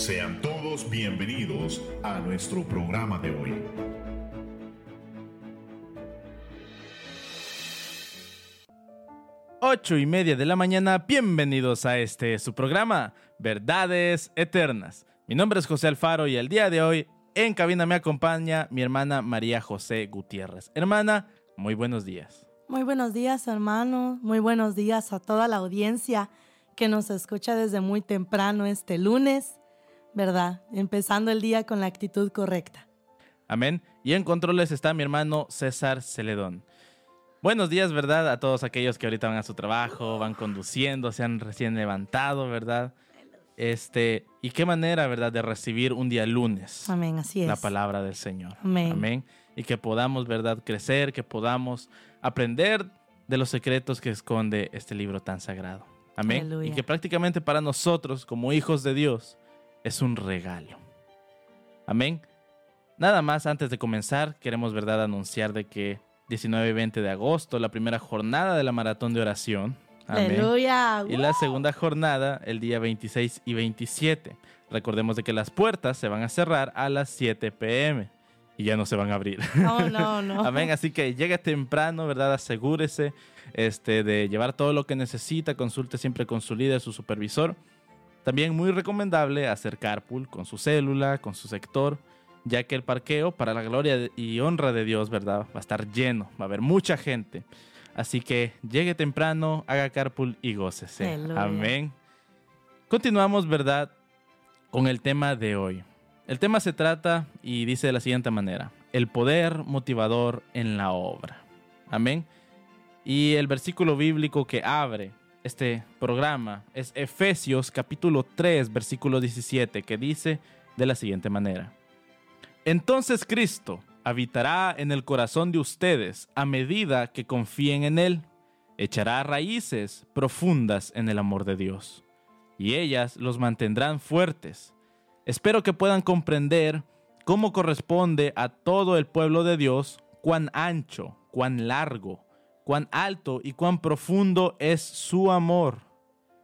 Sean todos bienvenidos a nuestro programa de hoy. Ocho y media de la mañana, bienvenidos a este su programa, Verdades Eternas. Mi nombre es José Alfaro y el día de hoy en cabina me acompaña mi hermana María José Gutiérrez. Hermana, muy buenos días. Muy buenos días, hermano. Muy buenos días a toda la audiencia que nos escucha desde muy temprano este lunes, ¿verdad? Empezando el día con la actitud correcta. Amén. Y en controles está mi hermano César Celedón. Buenos días, ¿verdad? A todos aquellos que ahorita van a su trabajo, van conduciendo, se han recién levantado, ¿verdad? Este, y qué manera, ¿verdad?, de recibir un día lunes. Amén, así es. La palabra del Señor. Amén. Amén. Y que podamos, ¿verdad?, crecer, que podamos aprender de los secretos que esconde este libro tan sagrado. Amén. Aleluya. Y que prácticamente para nosotros, como hijos de Dios, es un regalo. Amén. Nada más antes de comenzar, queremos, ¿verdad?, anunciar de que 19 y 20 de agosto, la primera jornada de la maratón de oración. Amén. Aleluya. Y la segunda jornada el día 26 y 27. Recordemos de que las puertas se van a cerrar a las 7 pm y ya no se van a abrir. No, no, no. Amén. Así que llegue temprano, ¿verdad? Asegúrese este, de llevar todo lo que necesita. Consulte siempre con su líder, su supervisor. También muy recomendable hacer carpool con su célula, con su sector, ya que el parqueo, para la gloria y honra de Dios, ¿verdad? Va a estar lleno, va a haber mucha gente. Así que llegue temprano, haga carpool y gócese. Aleluya. Amén. Continuamos, ¿verdad? Con el tema de hoy. El tema se trata y dice de la siguiente manera. El poder motivador en la obra. Amén. Y el versículo bíblico que abre este programa es Efesios capítulo 3, versículo 17, que dice de la siguiente manera. Entonces Cristo habitará en el corazón de ustedes a medida que confíen en Él. Echará raíces profundas en el amor de Dios, y ellas los mantendrán fuertes. Espero que puedan comprender cómo corresponde a todo el pueblo de Dios cuán ancho, cuán largo, cuán alto y cuán profundo es su amor.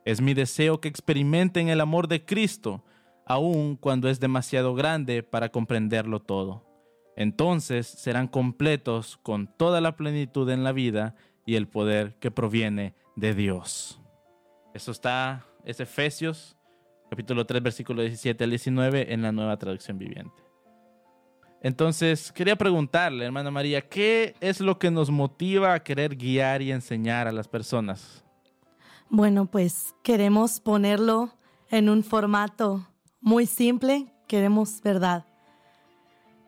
Es mi deseo que experimenten el amor de Cristo, aun cuando es demasiado grande para comprenderlo todo. Entonces serán completos con toda la plenitud en la vida y el poder que proviene de Dios. Eso está, es Efesios capítulo 3, versículo 17 al 19 en la nueva traducción viviente. Entonces, quería preguntarle, hermana María, ¿qué es lo que nos motiva a querer guiar y enseñar a las personas? Bueno, pues queremos ponerlo en un formato muy simple. Queremos, ¿verdad?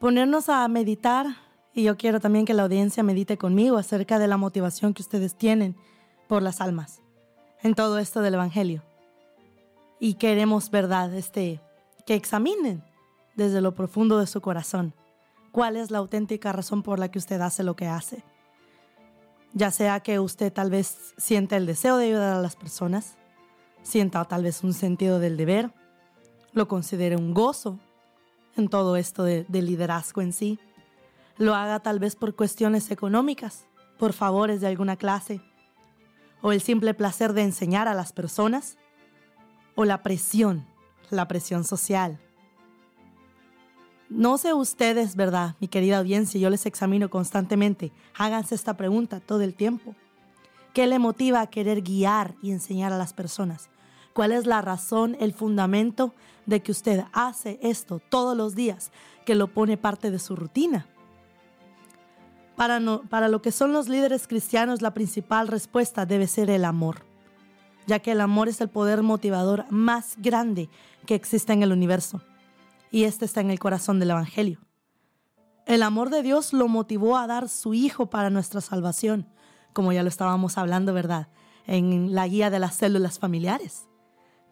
Ponernos a meditar y yo quiero también que la audiencia medite conmigo acerca de la motivación que ustedes tienen por las almas en todo esto del Evangelio. Y queremos, ¿verdad? Este, que examinen desde lo profundo de su corazón cuál es la auténtica razón por la que usted hace lo que hace. Ya sea que usted tal vez sienta el deseo de ayudar a las personas, sienta tal vez un sentido del deber, lo considere un gozo en todo esto de, de liderazgo en sí, lo haga tal vez por cuestiones económicas, por favores de alguna clase, o el simple placer de enseñar a las personas, o la presión, la presión social. No sé ustedes, ¿verdad? Mi querida audiencia, yo les examino constantemente. Háganse esta pregunta todo el tiempo. ¿Qué le motiva a querer guiar y enseñar a las personas? ¿Cuál es la razón, el fundamento de que usted hace esto todos los días, que lo pone parte de su rutina? Para, no- para lo que son los líderes cristianos, la principal respuesta debe ser el amor, ya que el amor es el poder motivador más grande que existe en el universo y este está en el corazón del Evangelio. El amor de Dios lo motivó a dar su Hijo para nuestra salvación, como ya lo estábamos hablando, ¿verdad? En la guía de las células familiares,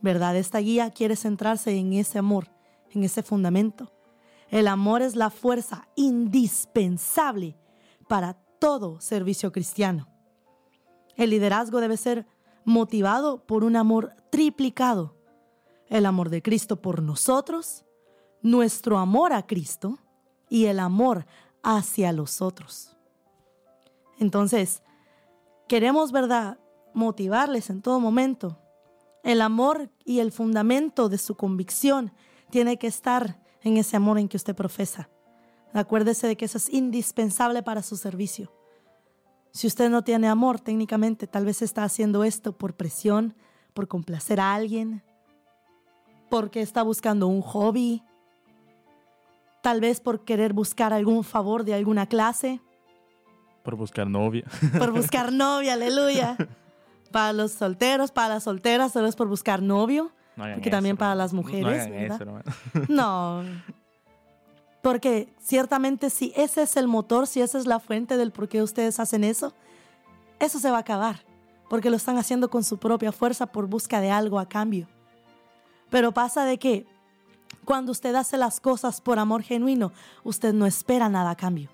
¿verdad? Esta guía quiere centrarse en ese amor, en ese fundamento. El amor es la fuerza indispensable para todo servicio cristiano. El liderazgo debe ser motivado por un amor triplicado. El amor de Cristo por nosotros, nuestro amor a Cristo y el amor hacia los otros. Entonces, queremos, ¿verdad?, motivarles en todo momento. El amor y el fundamento de su convicción tiene que estar en ese amor en que usted profesa. Acuérdese de que eso es indispensable para su servicio. Si usted no tiene amor, técnicamente tal vez está haciendo esto por presión, por complacer a alguien, porque está buscando un hobby, tal vez por querer buscar algún favor de alguna clase. Por buscar novia. Por buscar novia, aleluya. Para los solteros, para las solteras, solo es por buscar novio. No porque eso, también para las mujeres, No, ¿verdad? eso. No. Porque ciertamente si ese es el motor, si esa es la fuente del por qué ustedes hacen eso, eso se va a acabar. Porque lo están haciendo con su propia fuerza por busca de algo a cambio. Pero pasa de que cuando usted hace las cosas por amor genuino, usted no espera nada a cambio.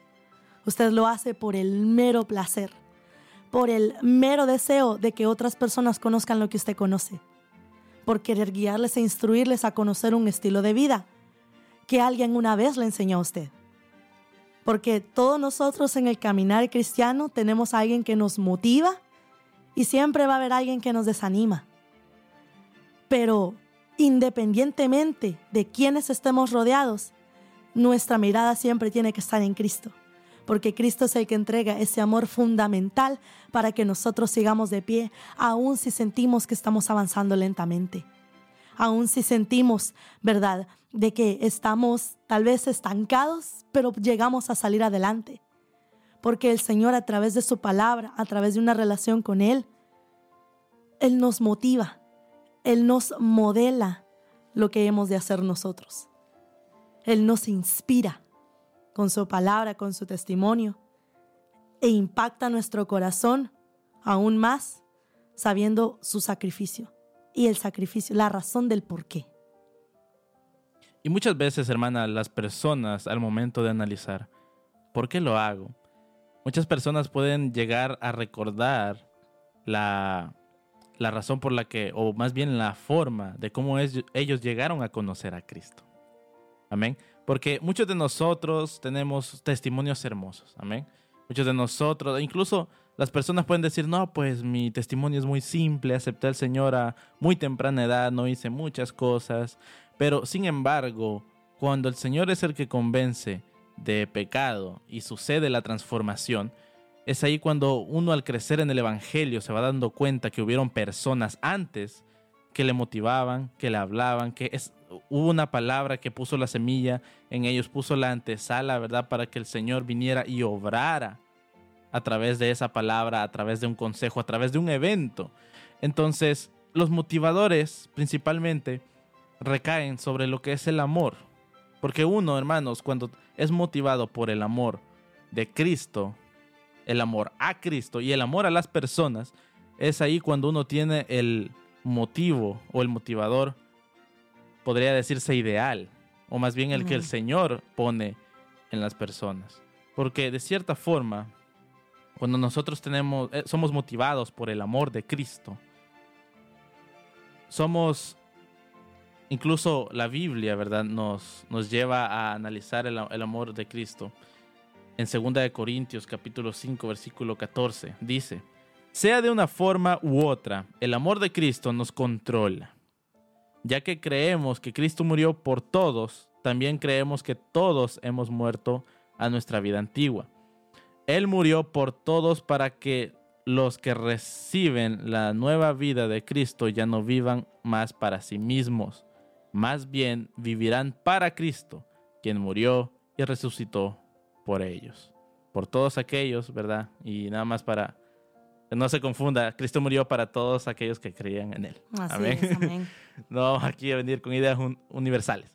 Usted lo hace por el mero placer, por el mero deseo de que otras personas conozcan lo que usted conoce, por querer guiarles e instruirles a conocer un estilo de vida que alguien una vez le enseñó a usted. Porque todos nosotros en el caminar cristiano tenemos a alguien que nos motiva y siempre va a haber alguien que nos desanima. Pero independientemente de quienes estemos rodeados, nuestra mirada siempre tiene que estar en Cristo. Porque Cristo es el que entrega ese amor fundamental para que nosotros sigamos de pie, aun si sentimos que estamos avanzando lentamente aun si sentimos, ¿verdad?, de que estamos tal vez estancados, pero llegamos a salir adelante. Porque el Señor a través de su palabra, a través de una relación con Él, Él nos motiva, Él nos modela lo que hemos de hacer nosotros. Él nos inspira con su palabra, con su testimonio, e impacta nuestro corazón aún más sabiendo su sacrificio y el sacrificio, la razón del por qué. Y muchas veces, hermana, las personas al momento de analizar por qué lo hago, muchas personas pueden llegar a recordar la, la razón por la que, o más bien la forma de cómo ellos llegaron a conocer a Cristo. Amén. Porque muchos de nosotros tenemos testimonios hermosos. Amén. Muchos de nosotros, incluso las personas pueden decir, no, pues mi testimonio es muy simple, acepté al Señor a muy temprana edad, no hice muchas cosas, pero sin embargo, cuando el Señor es el que convence de pecado y sucede la transformación, es ahí cuando uno al crecer en el Evangelio se va dando cuenta que hubieron personas antes que le motivaban, que le hablaban, que es, hubo una palabra que puso la semilla en ellos, puso la antesala, ¿verdad? Para que el Señor viniera y obrara a través de esa palabra, a través de un consejo, a través de un evento. Entonces, los motivadores principalmente recaen sobre lo que es el amor. Porque uno, hermanos, cuando es motivado por el amor de Cristo, el amor a Cristo y el amor a las personas, es ahí cuando uno tiene el motivo o el motivador, podría decirse ideal, o más bien el que el. Señor pone en las personas. Porque de cierta forma, cuando nosotros tenemos, eh, somos motivados por el amor de Cristo, somos, incluso la Biblia, ¿verdad? Nos, nos lleva a analizar el, el amor de Cristo. En 2 de Corintios capítulo 5 versículo 14 dice, sea de una forma u otra, el amor de Cristo nos controla. Ya que creemos que Cristo murió por todos, también creemos que todos hemos muerto a nuestra vida antigua. Él murió por todos para que los que reciben la nueva vida de Cristo ya no vivan más para sí mismos, más bien vivirán para Cristo, quien murió y resucitó por ellos, por todos aquellos, ¿verdad? Y nada más para que no se confunda, Cristo murió para todos aquellos que creían en Él. Así Amén. es, amén. No aquí a venir con ideas un- universales.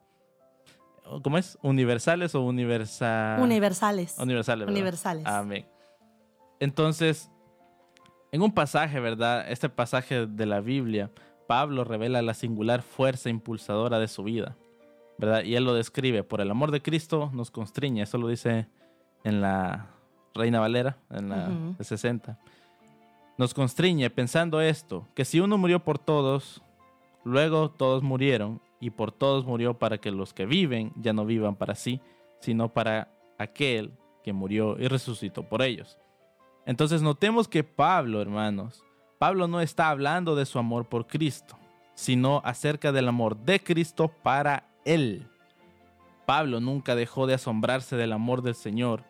¿Cómo es? ¿Universales o universal? Universales. Universales. ¿verdad? Universales. Amén. Entonces, en un pasaje, ¿verdad? Este pasaje de la Biblia, Pablo revela la singular fuerza impulsadora de su vida, ¿verdad? Y él lo describe, por el amor de Cristo nos constriñe, eso lo dice en la Reina Valera, en la Ujú. de 60. Nos constriñe pensando esto, que si uno murió por todos, luego todos murieron, y por todos murió para que los que viven ya no vivan para sí, sino para aquel que murió y resucitó por ellos. Entonces notemos que Pablo, hermanos, Pablo no está hablando de su amor por Cristo, sino acerca del amor de Cristo para Él. Pablo nunca dejó de asombrarse del amor del Señor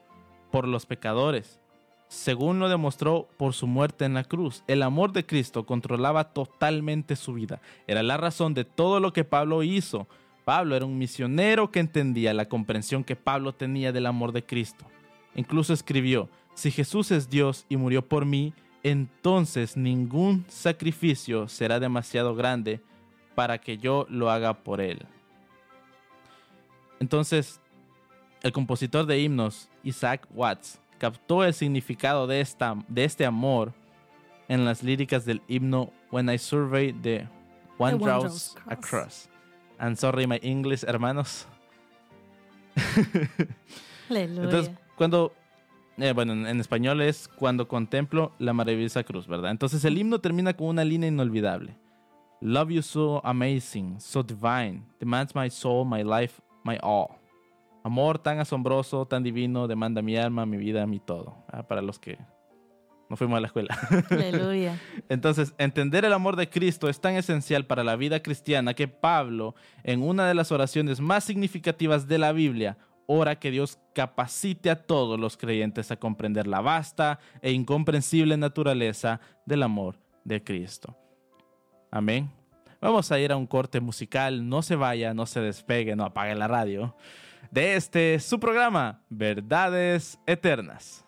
por los pecadores, según lo demostró por su muerte en la cruz. El amor de Cristo controlaba totalmente su vida. Era la razón de todo lo que Pablo hizo. Pablo era un misionero que entendía la comprensión que Pablo tenía del amor de Cristo. Incluso escribió, si Jesús es Dios y murió por mí, entonces ningún sacrificio será demasiado grande para que yo lo haga por él. Entonces, el compositor de himnos, Isaac Watts, captó el significado de, esta, de este amor en las líricas del himno When I Survey the One, Draws Across. And sorry my English, hermanos. Entonces, cuando, eh, bueno, en, español es cuando contemplo la maravillosa cruz, ¿verdad? Entonces el himno termina con una línea inolvidable. Love you so amazing, so divine, demands my soul, my life, my all. Amor tan asombroso, tan divino, demanda mi alma, mi vida, mi todo. Ah, para los que no fuimos a la escuela. Aleluya. Entonces, entender el amor de Cristo es tan esencial para la vida cristiana que Pablo, en una de las oraciones más significativas de la Biblia, ora que Dios capacite a todos los creyentes a comprender la vasta e incomprensible naturaleza del amor de Cristo. Amén. Vamos a ir a un corte musical. No se vaya, no se despegue, no apague la radio de este su programa, Verdades Eternas.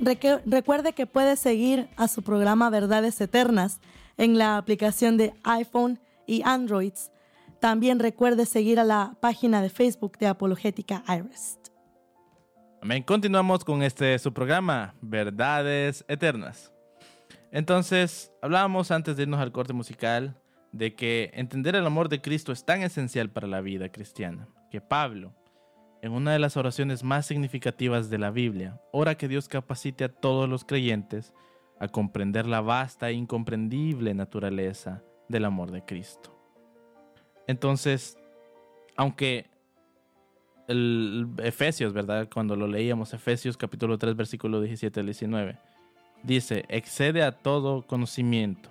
Recuerde que puede seguir a su programa Verdades Eternas en la aplicación de iPhone y Androids. También recuerde seguir a la página de Facebook de Apologética Iris. Amén. Continuamos con este su programa, Verdades Eternas. Entonces, hablábamos antes de irnos al corte musical de que entender el amor de Cristo es tan esencial para la vida cristiana que Pablo, en una de las oraciones más significativas de la Biblia, ora que Dios capacite a todos los creyentes a comprender la vasta e incomprendible naturaleza del amor de Cristo. Entonces, aunque el Efesios, ¿verdad? Cuando lo leíamos, Efesios capítulo 3, versículo 17 al 19, dice, excede a todo conocimiento.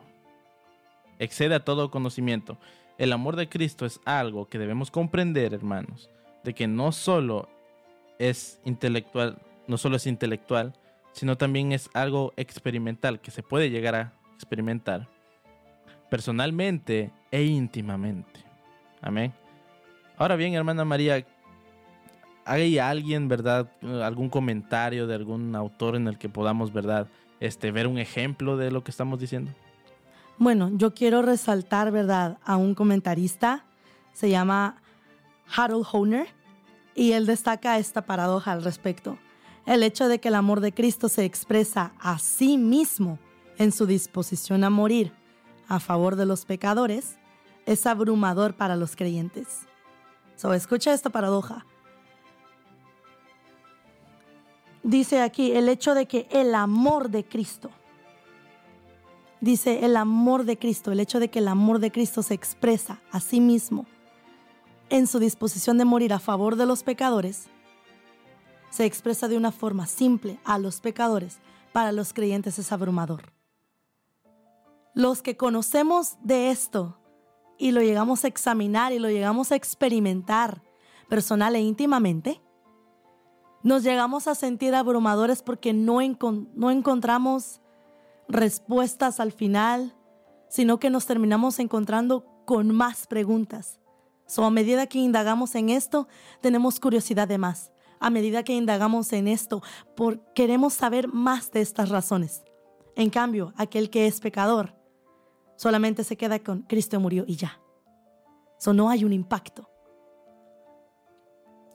Excede a todo conocimiento. El amor de Cristo es algo que debemos comprender, hermanos, de que no solo es intelectual, no solo es intelectual, sino también es algo experimental que se puede llegar a experimentar personalmente e íntimamente. Amén. Ahora bien, hermana María, ¿hay alguien, verdad, algún comentario de algún autor en el que podamos, verdad, este, ver un ejemplo de lo que estamos diciendo? Bueno, yo quiero resaltar, verdad, a un comentarista, se llama Harold Honer, y él destaca esta paradoja al respecto. El hecho de que el amor de Cristo se expresa a sí mismo en su disposición a morir a favor de los pecadores es abrumador para los creyentes. So, escucha esta paradoja. Dice aquí el hecho de que el amor de Cristo, dice el amor de Cristo, el hecho de que el amor de Cristo se expresa a sí mismo en su disposición de morir a favor de los pecadores, se expresa de una forma simple a los pecadores, para los creyentes es abrumador. Los que conocemos de esto y lo llegamos a examinar y lo llegamos a experimentar personal e íntimamente, nos llegamos a sentir abrumadores porque no, no encontramos respuestas al final, sino que nos terminamos encontrando con más preguntas. So, a medida que indagamos en esto, tenemos curiosidad de más. A medida que indagamos en esto, por, queremos saber más de estas razones. En cambio, aquel que es pecador solamente se queda con Cristo murió y ya. So, no hay un impacto.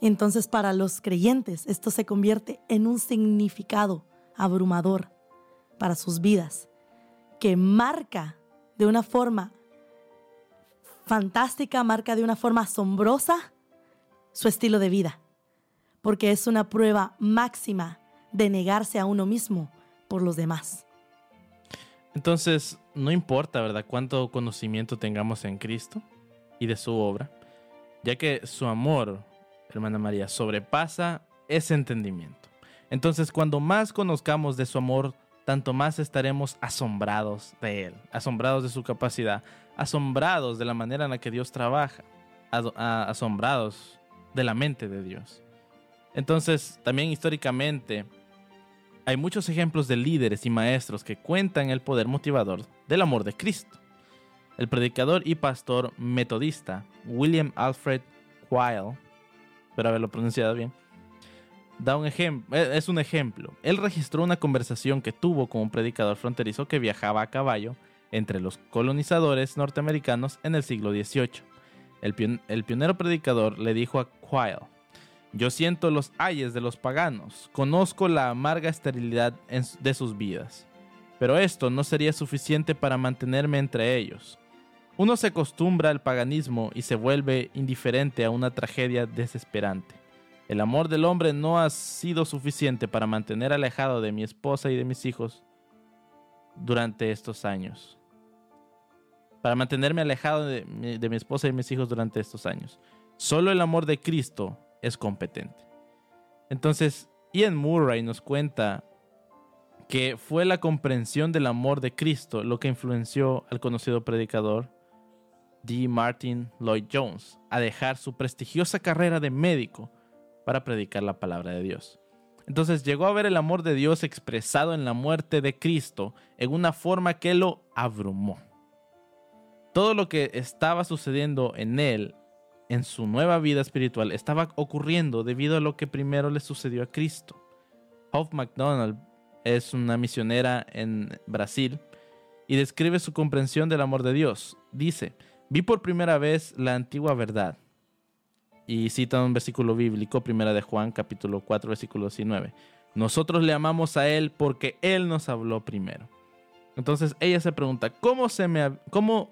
Entonces, para los creyentes, esto se convierte en un significado abrumador para sus vidas, que marca de una forma fantástica, marca de una forma asombrosa su estilo de vida, porque es una prueba máxima de negarse a uno mismo por los demás. Entonces, no importa, ¿verdad?, cuánto conocimiento tengamos en Cristo y de su obra, ya que su amor, hermana María, sobrepasa ese entendimiento. Entonces, cuando más conozcamos de su amor, tanto más estaremos asombrados de Él, asombrados de su capacidad, asombrados de la manera en la que Dios trabaja, asombrados de la mente de Dios. Entonces, también históricamente, hay muchos ejemplos de líderes y maestros que cuentan el poder motivador del amor de Cristo. El predicador y pastor metodista William Alfred Weil, espero haberlo pronunciado bien, da un ejemplo, eh, es un ejemplo. Él registró una conversación que tuvo con un predicador fronterizo que viajaba a caballo entre los colonizadores norteamericanos en el siglo XVIII. El, el pionero predicador le dijo a Quayle, yo siento los ayes de los paganos, conozco la amarga esterilidad de sus vidas, pero esto no sería suficiente para mantenerme entre ellos. Uno se acostumbra al paganismo y se vuelve indiferente a una tragedia desesperante. El amor del hombre no ha sido suficiente para mantener alejado de mi esposa y de mis hijos durante estos años. Para mantenerme alejado de mi, esposa y mis hijos durante estos años. Solo el amor de Cristo es competente. Entonces, Ian Murray nos cuenta que fue la comprensión del amor de Cristo lo que influenció al conocido predicador D. Martin Lloyd Jones a dejar su prestigiosa carrera de médico para predicar la palabra de Dios. Entonces llegó a ver el amor de Dios expresado en la muerte de Cristo en una forma que lo abrumó. Todo lo que estaba sucediendo en él, en su nueva vida espiritual, estaba ocurriendo debido a lo que primero le sucedió a Cristo. Hoff McDonald es una misionera en Brasil y describe su comprensión del amor de Dios. Dice, vi por primera vez la antigua verdad. Y cita un versículo bíblico, primera de Juan, capítulo 4, versículo 19. Nosotros le amamos a Él porque Él nos habló primero. Entonces ella se pregunta, ¿cómo se me, cómo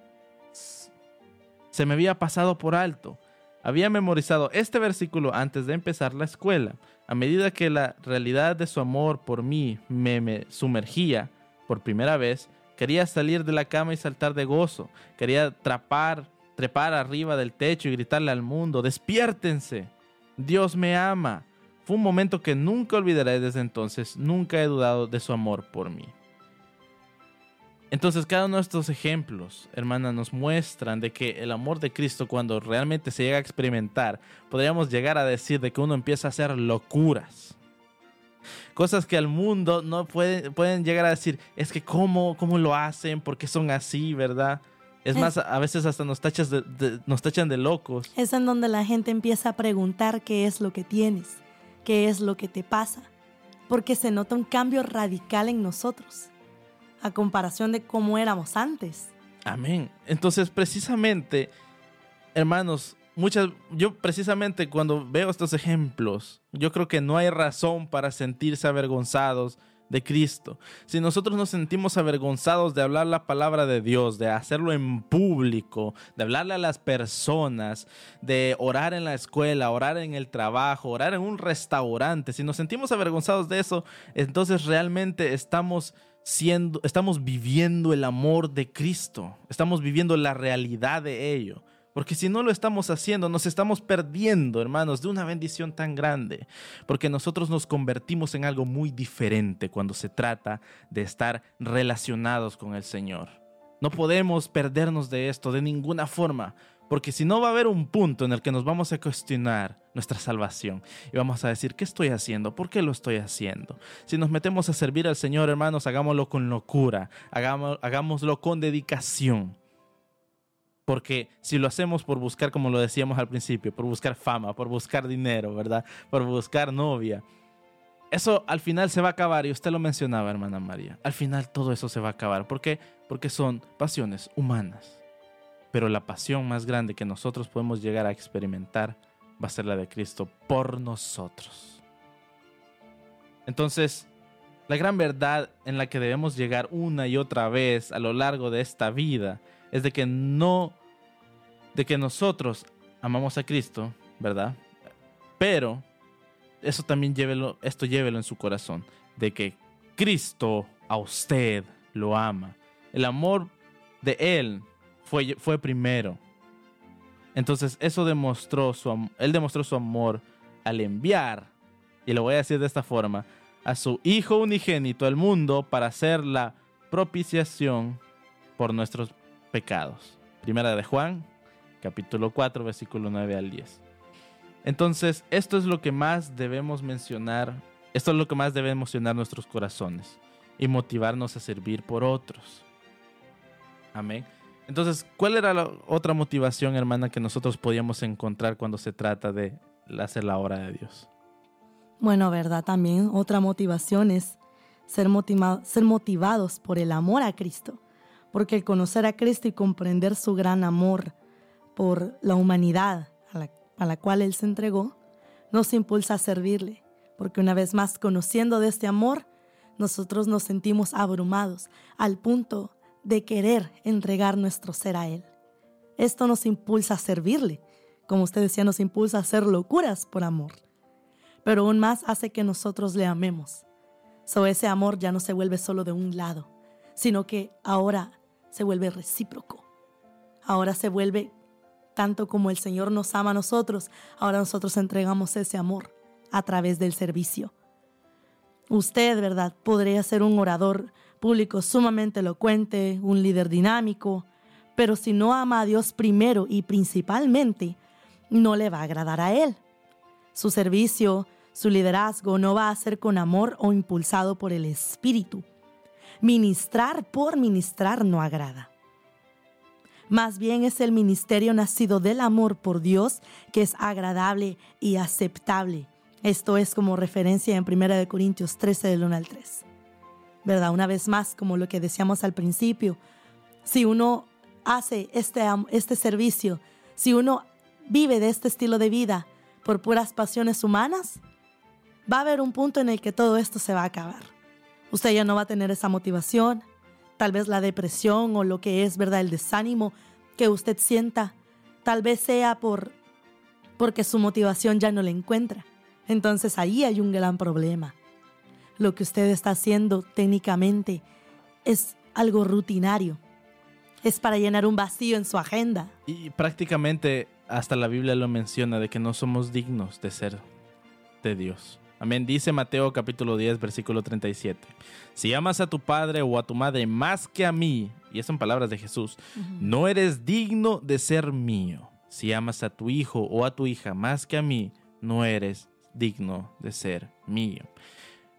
se me había pasado por alto? Había memorizado este versículo antes de empezar la escuela. A medida que la realidad de su amor por mí me, me sumergía por primera vez, Quería salir de la cama y saltar de gozo. Quería trepar, trepar arriba del techo y gritarle al mundo, despiértense. Dios me ama. Fue un momento que nunca olvidaré desde entonces. Nunca he dudado de su amor por mí. Entonces cada uno de estos ejemplos, hermana, nos muestran de que el amor de Cristo cuando realmente se llega a experimentar, podríamos llegar a decir de que uno empieza a hacer locuras cosas que al mundo no pueden, llegar a decir, es que cómo, cómo lo hacen, por qué son así, ¿verdad? Es más, a veces hasta nos, tachas nos tachan de locos. Es en donde la gente empieza a preguntar qué es lo que tienes, qué es lo que te pasa, porque se nota un cambio radical en nosotros, a comparación de cómo éramos antes. Amén. Entonces, precisamente, hermanos, muchas, yo precisamente cuando veo estos ejemplos, yo creo que no hay razón para sentirse avergonzados de Cristo. Si nosotros nos sentimos avergonzados de hablar la palabra de Dios, de hacerlo en público, de hablarle a las personas, de orar en la escuela, orar en el trabajo, orar en un restaurante, si nos sentimos avergonzados de eso, entonces realmente estamos siendo estamos viviendo el amor de Cristo, estamos viviendo la realidad de ello. Porque si no lo estamos haciendo, nos estamos perdiendo, hermanos, de una bendición tan grande. Porque nosotros nos convertimos en algo muy diferente cuando se trata de estar relacionados con el Señor. No podemos perdernos de esto de ninguna forma. Porque si no va a haber un punto en el que nos vamos a cuestionar nuestra salvación y vamos a decir, ¿qué estoy haciendo? ¿Por qué lo estoy haciendo? Si nos metemos a servir al Señor, hermanos, hagámoslo con locura, hagámoslo con dedicación porque si lo hacemos por buscar, como lo decíamos al principio, por buscar fama, por buscar dinero, ¿verdad? Por buscar novia, eso al final se va a acabar. Y usted lo mencionaba, hermana María. Al final todo eso se va a acabar. ¿Por qué? Porque son pasiones humanas. Pero la pasión más grande que nosotros podemos llegar a experimentar va a ser la de Cristo por nosotros. Entonces, la gran verdad en la que debemos llegar una y otra vez a lo largo de esta vida es de que no, de que nosotros amamos a Cristo, ¿verdad? Pero eso también llévelo, esto llévelo en su corazón, de que Cristo a usted lo ama. El amor de Él fue, fue primero. Entonces eso demostró su, Él demostró su amor al enviar, y lo voy a decir de esta forma, a su Hijo unigénito al mundo para hacer la propiciación por nuestros pecados. Primera de Juan, capítulo 4, versículo 9 al 10. Entonces, esto es lo que más debemos mencionar, esto es lo que más debe emocionar nuestros corazones y motivarnos a servir por otros. Amén. Entonces, ¿cuál era la otra motivación, hermana, que nosotros podíamos encontrar cuando se trata de hacer la obra de Dios? Bueno, verdad, también otra motivación es ser, ser motivados por el amor a Cristo porque el conocer a Cristo y comprender su gran amor por la humanidad a la, cual Él se entregó, nos impulsa a servirle, porque una vez más conociendo de este amor, nosotros nos sentimos abrumados al punto de querer entregar nuestro ser a Él. Esto nos impulsa a servirle, como usted decía, nos impulsa a hacer locuras por amor, pero aún más hace que nosotros le amemos. So ese amor ya no se vuelve solo de un lado, sino que ahora se vuelve recíproco. Ahora se vuelve tanto como el Señor nos ama a nosotros, ahora nosotros entregamos ese amor a través del servicio. Usted, ¿verdad? Podría ser un orador público sumamente elocuente, un líder dinámico, pero si no ama a Dios primero y principalmente, no le va a agradar a Él. Su servicio, su liderazgo no va a ser con amor o impulsado por el Espíritu. Ministrar por ministrar no agrada. Más bien es el ministerio nacido del amor por Dios que es agradable y aceptable. Esto es como referencia en 1 Corintios 13 del 1 al 3. ¿verdad? Una vez más, como lo que decíamos al principio, si uno hace este, este servicio, si uno vive de este estilo de vida por puras pasiones humanas, va a haber un punto en el que todo esto se va a acabar. Usted ya no va a tener esa motivación, tal vez la depresión o lo que es, ¿verdad? El desánimo que usted sienta, tal vez sea por porque su motivación ya no le encuentra. Entonces ahí hay un gran problema. Lo que usted está haciendo técnicamente es algo rutinario. Es para llenar un vacío en su agenda. Y prácticamente hasta la Biblia lo menciona de que no somos dignos de ser de Dios. Amén. Dice Mateo capítulo 10, versículo 37. Si amas a tu padre o a tu madre más que a mí, y esas son palabras de Jesús, no eres digno de ser mío. Si amas a tu hijo o a tu hija más que a mí, no eres digno de ser mío.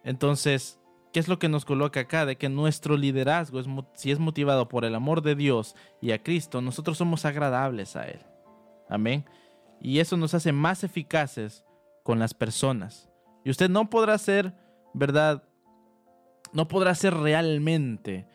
Entonces, ¿qué es lo que nos coloca acá? De que nuestro liderazgo, es, si es motivado por el amor de Dios y a Cristo, nosotros somos agradables a Él. Amén. Y eso nos hace más eficaces con las personas. Y usted no podrá ser, ¿verdad? No podrá ser realmente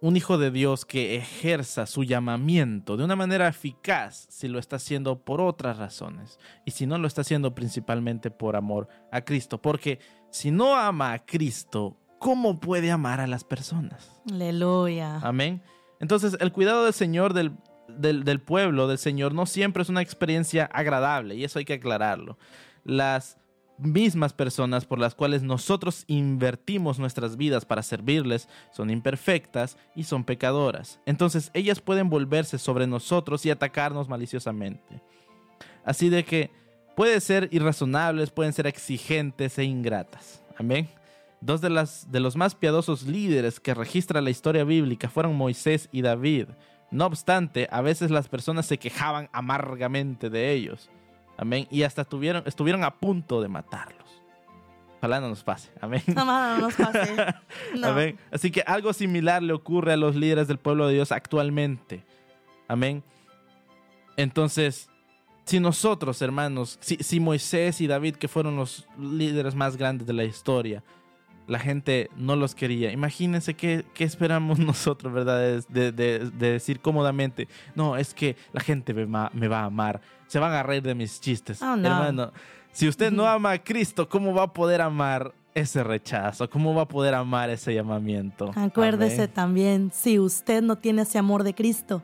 un hijo de Dios que ejerza su llamamiento de una manera eficaz si lo está haciendo por otras razones y si no lo está haciendo principalmente por amor a Cristo. Porque si no ama a Cristo, ¿cómo puede amar a las personas? Aleluya. Amén. Entonces el cuidado del Señor del, del, del pueblo, del Señor, no siempre es una experiencia agradable y eso hay que aclararlo las mismas personas por las cuales nosotros invertimos nuestras vidas para servirles son imperfectas y son pecadoras. Entonces ellas pueden volverse sobre nosotros y atacarnos maliciosamente. Así de que pueden ser irrazonables, pueden ser exigentes e ingratas. Amén. Dos de, de los más piadosos líderes que registra la historia bíblica fueron Moisés y David. No obstante, a veces las personas se quejaban amargamente de ellos. Amén. Y hasta estuvieron, estuvieron a punto de matarlos. Ojalá no nos pase. Amén. No, no nos pase. No. Amén. Así que algo similar le ocurre a los líderes del pueblo de Dios actualmente. Amén. Entonces, si nosotros, hermanos, si, si, Moisés y David, que fueron los líderes más grandes de la historia, la gente no los quería. Imagínense qué, qué esperamos nosotros, ¿verdad? De, de, de, decir cómodamente, no, es que la gente me, me, va a amar. Se van a reír de mis chistes. Oh, no. Hermano, si usted no ama a Cristo, ¿cómo va a poder amar ese rechazo? ¿Cómo va a poder amar ese llamamiento? Acuérdese Amén. también, si usted no tiene ese amor de Cristo,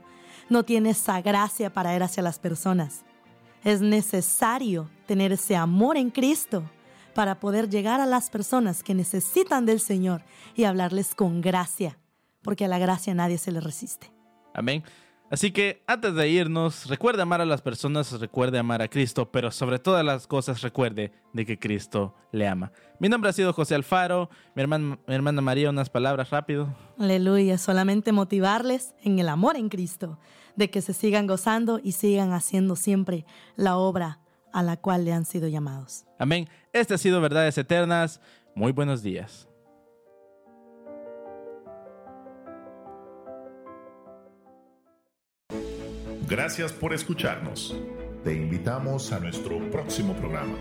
no tiene esa gracia para ir hacia las personas. Es necesario tener ese amor en Cristo para poder llegar a las personas que necesitan del Señor y hablarles con gracia, porque a la gracia nadie se le resiste. Amén. Así que antes de irnos, recuerde amar a las personas, recuerde amar a Cristo, pero sobre todas las cosas recuerde de que Cristo le ama. Mi nombre ha sido José Alfaro, mi hermana, mi hermana María, unas palabras rápido. Aleluya, solamente motivarles en el amor en Cristo, de que se sigan gozando y sigan haciendo siempre la obra a la cual le han sido llamados. Amén. Este ha sido Verdades Eternas. Muy buenos días. Gracias por escucharnos. Te invitamos a nuestro próximo programa.